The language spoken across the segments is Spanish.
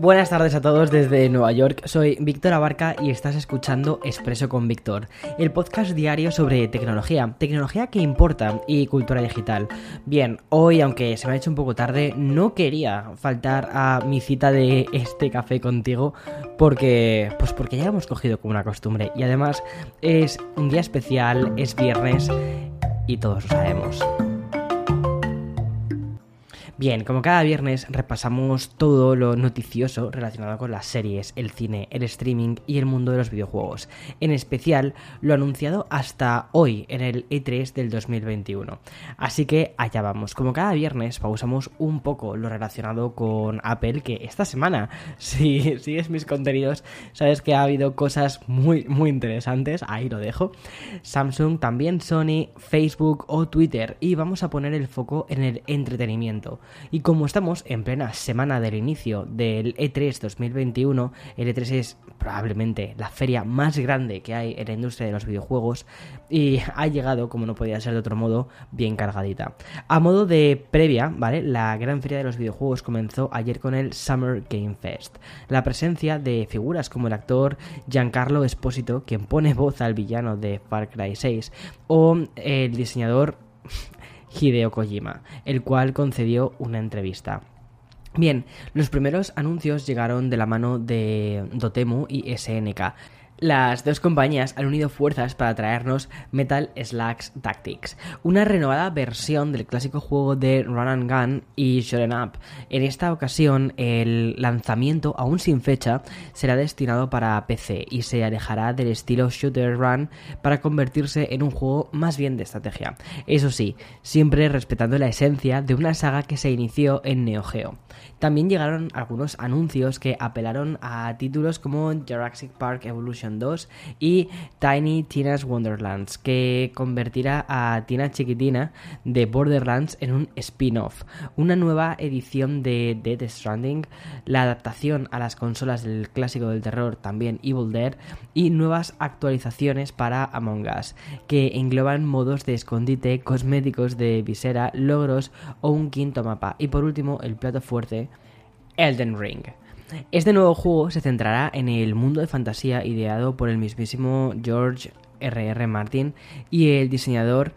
Buenas tardes a todos desde Nueva York. Soy Víctor Abarca y estás escuchando Expreso con Víctor, el podcast diario sobre tecnología, tecnología que importa y cultura digital. Bien, hoy, aunque se me ha hecho un poco tarde, no quería faltar a mi cita de este café contigo porque pues porque ya hemos cogido como una costumbre y además es un día especial, es viernes y todos lo sabemos. Bien, como cada viernes repasamos todo lo noticioso relacionado con las series, el cine, el streaming y el mundo de los videojuegos. En especial lo anunciado hasta hoy en el E3 del 2021. Así que allá vamos. Como cada viernes pausamos un poco lo relacionado con Apple, que esta semana, si sigues mis contenidos, sabes que ha habido cosas muy, muy interesantes. Ahí lo dejo. Samsung, también Sony, Facebook o Twitter. Y vamos a poner el foco en el entretenimiento. Y como estamos en plena semana del inicio del E3 2021, el E3 es probablemente la feria más grande que hay en la industria de los videojuegos y ha llegado, como no podía ser de otro modo, bien cargadita. A modo de previa, ¿vale? La gran feria de los videojuegos comenzó ayer con el Summer Game Fest. La presencia de figuras como el actor Giancarlo Esposito, quien pone voz al villano de Far Cry 6, o el diseñador Hideo Kojima, el cual concedió una entrevista. Bien, los primeros anuncios llegaron de la mano de Dotemu y SNK. Las dos compañías han unido fuerzas para traernos Metal Slacks Tactics, una renovada versión del clásico juego de Run and Gun y Shoot'em Up. En esta ocasión, el lanzamiento, aún sin fecha, será destinado para PC y se alejará del estilo Shooter Run para convertirse en un juego más bien de estrategia. Eso sí, siempre respetando la esencia de una saga que se inició en Neo Geo. También llegaron algunos anuncios que apelaron a títulos como Jurassic Park Evolution 2 y Tiny Tina's Wonderlands, que convertirá a Tina Chiquitina de Borderlands en un spin-off, una nueva edición de Dead Stranding, la adaptación a las consolas del clásico del terror, también Evil Dead, y nuevas actualizaciones para Among Us, que engloban modos de escondite, cosméticos de visera, logros o un quinto mapa. Y por último, el plato fuerte Elden Ring. Este nuevo juego se centrará en el mundo de fantasía ideado por el mismísimo George R.R. Martin y el diseñador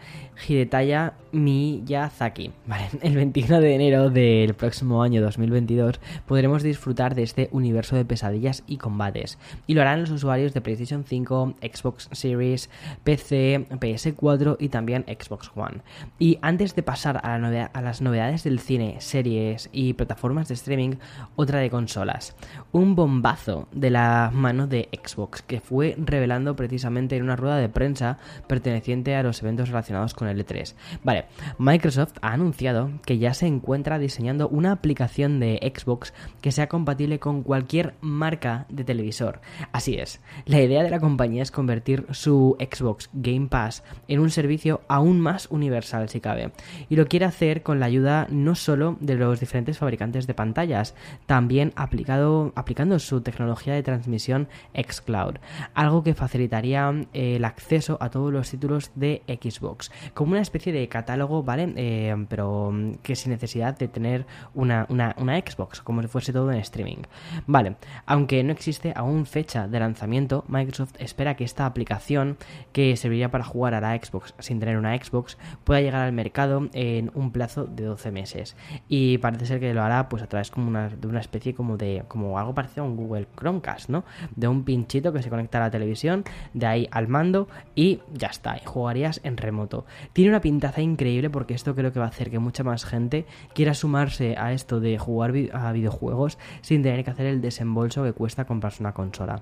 Hidetaya Miyazaki. El 21 de enero del próximo año 2022 podremos disfrutar de este universo de pesadillas y combates. Y lo harán los usuarios de PlayStation 5, Xbox Series, PC, PS4 y también Xbox One. Y antes de pasar a, la a las novedades del cine, series y plataformas de streaming, otra de consolas. Un bombazo de la mano de Xbox que fue revelando precisamente en una rueda de prensa perteneciente a los eventos relacionados con el E3. Vale, Microsoft ha anunciado que ya se encuentra diseñando una aplicación de Xbox que sea compatible con cualquier marca de televisor. Así es, la idea de la compañía es convertir su Xbox Game Pass en un servicio aún más universal si cabe. Y lo quiere hacer con la ayuda no solo de los diferentes fabricantes de pantallas, también aplicado, aplicando su tecnología de transmisión xCloud, algo que facilitaría eh, el acceso a todos los títulos de Xbox, como una especie de catálogo, ¿vale? Eh, pero mm, que sin necesidad de tener una, una, Xbox, como si fuese todo en streaming. Vale, aunque no existe aún fecha de lanzamiento, Microsoft espera que esta aplicación, que serviría para jugar a la Xbox sin tener una Xbox, pueda llegar al mercado en un plazo de 12 meses. Y parece ser que lo hará pues a través como una, de una especie como de como algo parecido a un Google Chromecast, ¿no? De un pinchito que se conecta a la televisión, de ahí al mando y ya está, jugarías en remoto. Tiene una pintaza increíble porque esto creo que va a hacer que mucha más gente quiera sumarse a esto de jugar a videojuegos sin tener que hacer el desembolso que cuesta comprarse una consola.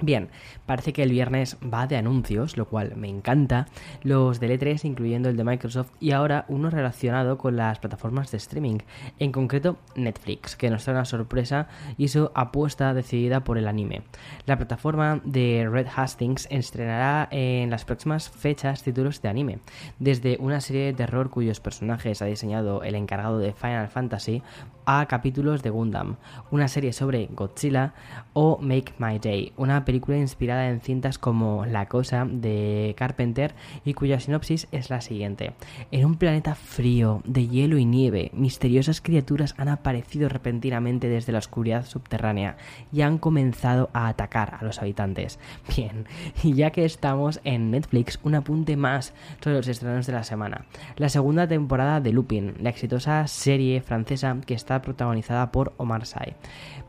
Bien, parece que el viernes va de anuncios, lo cual me encanta, los de E3 incluyendo el de Microsoft y ahora uno relacionado con las plataformas de streaming, en concreto Netflix, que nos trae una sorpresa y su apuesta decidida por el anime. La plataforma de Red Hastings estrenará en las próximas fechas títulos de anime, desde una serie de terror cuyos personajes ha diseñado el encargado de Final Fantasy a capítulos de Gundam, una serie sobre Godzilla o Make My Day, una película inspirada en cintas como La Cosa de Carpenter y cuya sinopsis es la siguiente. En un planeta frío, de hielo y nieve, misteriosas criaturas han aparecido repentinamente desde la oscuridad subterránea y han comenzado a atacar a los habitantes. Bien, y ya que estamos en Netflix, un apunte más sobre los estrenos de la semana. La segunda temporada de Lupin, la exitosa serie francesa que está protagonizada por Omar Sy.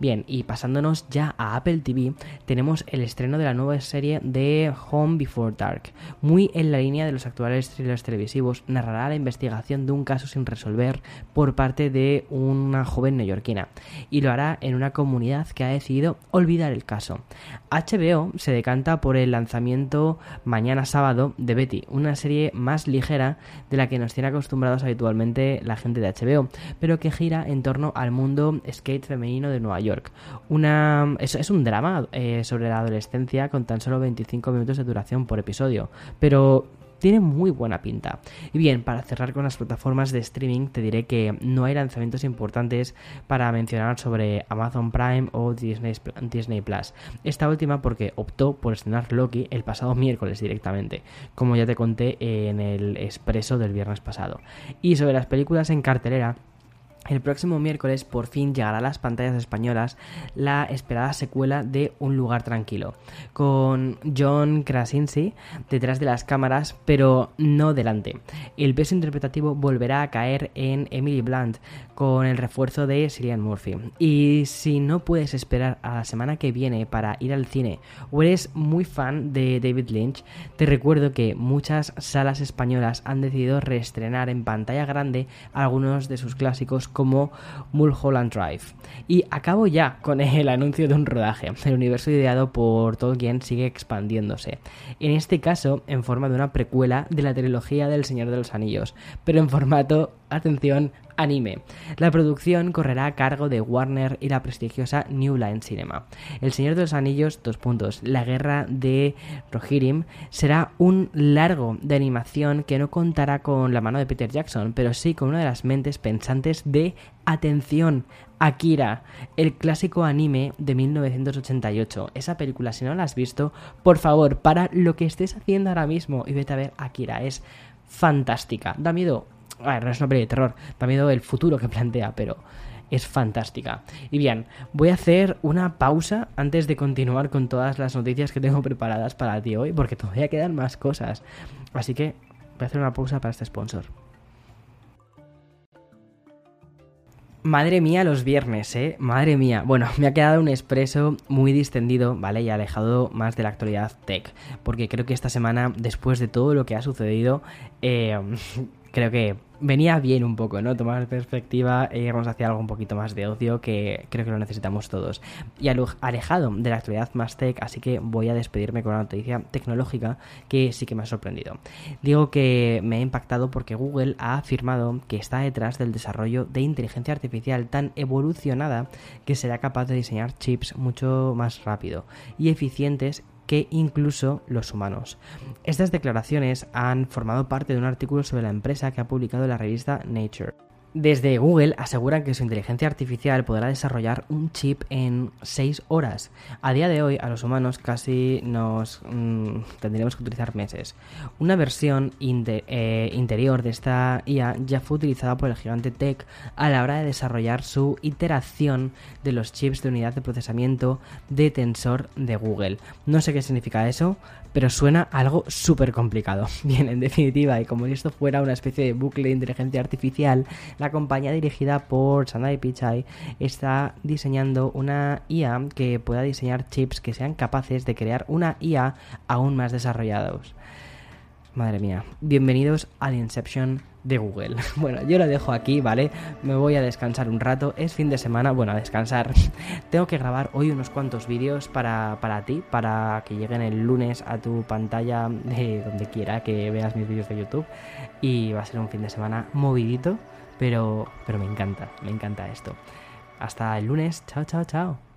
Bien, y pasándonos ya a Apple TV, tenemos el estreno de la nueva serie de Home Before Dark. Muy en la línea de los actuales thrillers televisivos, narrará la investigación de un caso sin resolver por parte de una joven neoyorquina y lo hará en una comunidad que ha decidido olvidar el caso. HBO se decanta por el lanzamiento mañana sábado de Betty, una serie más ligera de la que nos tiene acostumbrados habitualmente la gente de HBO, pero que gira en torno al mundo skate femenino de Nueva York. Una, es, un drama eh, sobre la adolescencia con tan solo 25 minutos de duración por episodio, pero tiene muy buena pinta. Y bien, para cerrar con las plataformas de streaming, te diré que no hay lanzamientos importantes para mencionar sobre Amazon Prime o Disney, Disney Plus. Esta última porque optó por estrenar Loki el pasado miércoles directamente, como ya te conté en el expreso del viernes pasado. Y sobre las películas en cartelera, el próximo miércoles por fin llegará a las pantallas españolas la esperada secuela de Un lugar tranquilo, con John Krasinski detrás de las cámaras, pero no delante. El peso interpretativo volverá a caer en Emily Blunt con el refuerzo de Cillian Murphy. Y si no puedes esperar a la semana que viene para ir al cine o eres muy fan de David Lynch, te recuerdo que muchas salas españolas han decidido reestrenar en pantalla grande algunos de sus clásicos como Mulholland Drive. Y acabo ya con el anuncio de un rodaje. El universo ideado por Tolkien sigue expandiéndose. En este caso, en forma de una precuela de la trilogía del Señor de los Anillos, pero en formato, atención, anime. La producción correrá a cargo de Warner y la prestigiosa New Line Cinema. El Señor de los Anillos, dos puntos, la guerra de Rohirrim, será un largo de animación que no contará con la mano de Peter Jackson, pero sí con una de las mentes pensantes de Atención, Akira, el clásico anime de 1988. Esa película, si no la has visto, por favor, para lo que estés haciendo ahora mismo y vete a ver Akira. Es fantástica. Da miedo a ver, no es una peli de terror, da miedo el futuro que plantea, pero es fantástica. Y bien, voy a hacer una pausa antes de continuar con todas las noticias que tengo preparadas para ti hoy, porque todavía quedan más cosas. Así que voy a hacer una pausa para este sponsor. Madre mía los viernes, ¿eh? Madre mía. Bueno, me ha quedado un expreso muy distendido, ¿vale? Y alejado más de la actualidad tech. Porque creo que esta semana, después de todo lo que ha sucedido, eh, creo que venía bien un poco, ¿no? Tomar perspectiva e irnos hacia algo un poquito más de ocio que creo que lo necesitamos todos. Y alejado de la actualidad más tech, así que voy a despedirme con una noticia tecnológica que sí que me ha sorprendido. Digo que me ha impactado porque Google ha afirmado que está detrás del desarrollo de inteligencia artificial tan evolucionada que será capaz de diseñar chips mucho más rápido y eficientes que incluso los humanos. Estas declaraciones han formado parte de un artículo sobre la empresa que ha publicado la revista Nature. Desde Google aseguran que su inteligencia artificial podrá desarrollar un chip en 6 horas. A día de hoy, a los humanos casi nos mm, tendríamos que utilizar meses. Una versión eh, interior de esta IA ya fue utilizada por el gigante Tech a la hora de desarrollar su iteración de los chips de unidad de procesamiento de tensor de Google. No sé qué significa eso, pero suena algo súper complicado. Bien, en definitiva, y como si esto fuera una especie de bucle de inteligencia artificial, la compañía dirigida por Sandai Pichai está diseñando una IA que pueda diseñar chips que sean capaces de crear una IA aún más desarrollados. Madre mía, bienvenidos al Inception de Google. Bueno, yo lo dejo aquí, ¿vale? Me voy a descansar un rato. Es fin de semana, bueno, a descansar. Tengo que grabar hoy unos cuantos vídeos para, para ti, para que lleguen el lunes a tu pantalla de donde quiera que veas mis vídeos de YouTube. Y va a ser un fin de semana movidito, pero, pero me encanta, me encanta esto. Hasta el lunes, chao, chao, chao.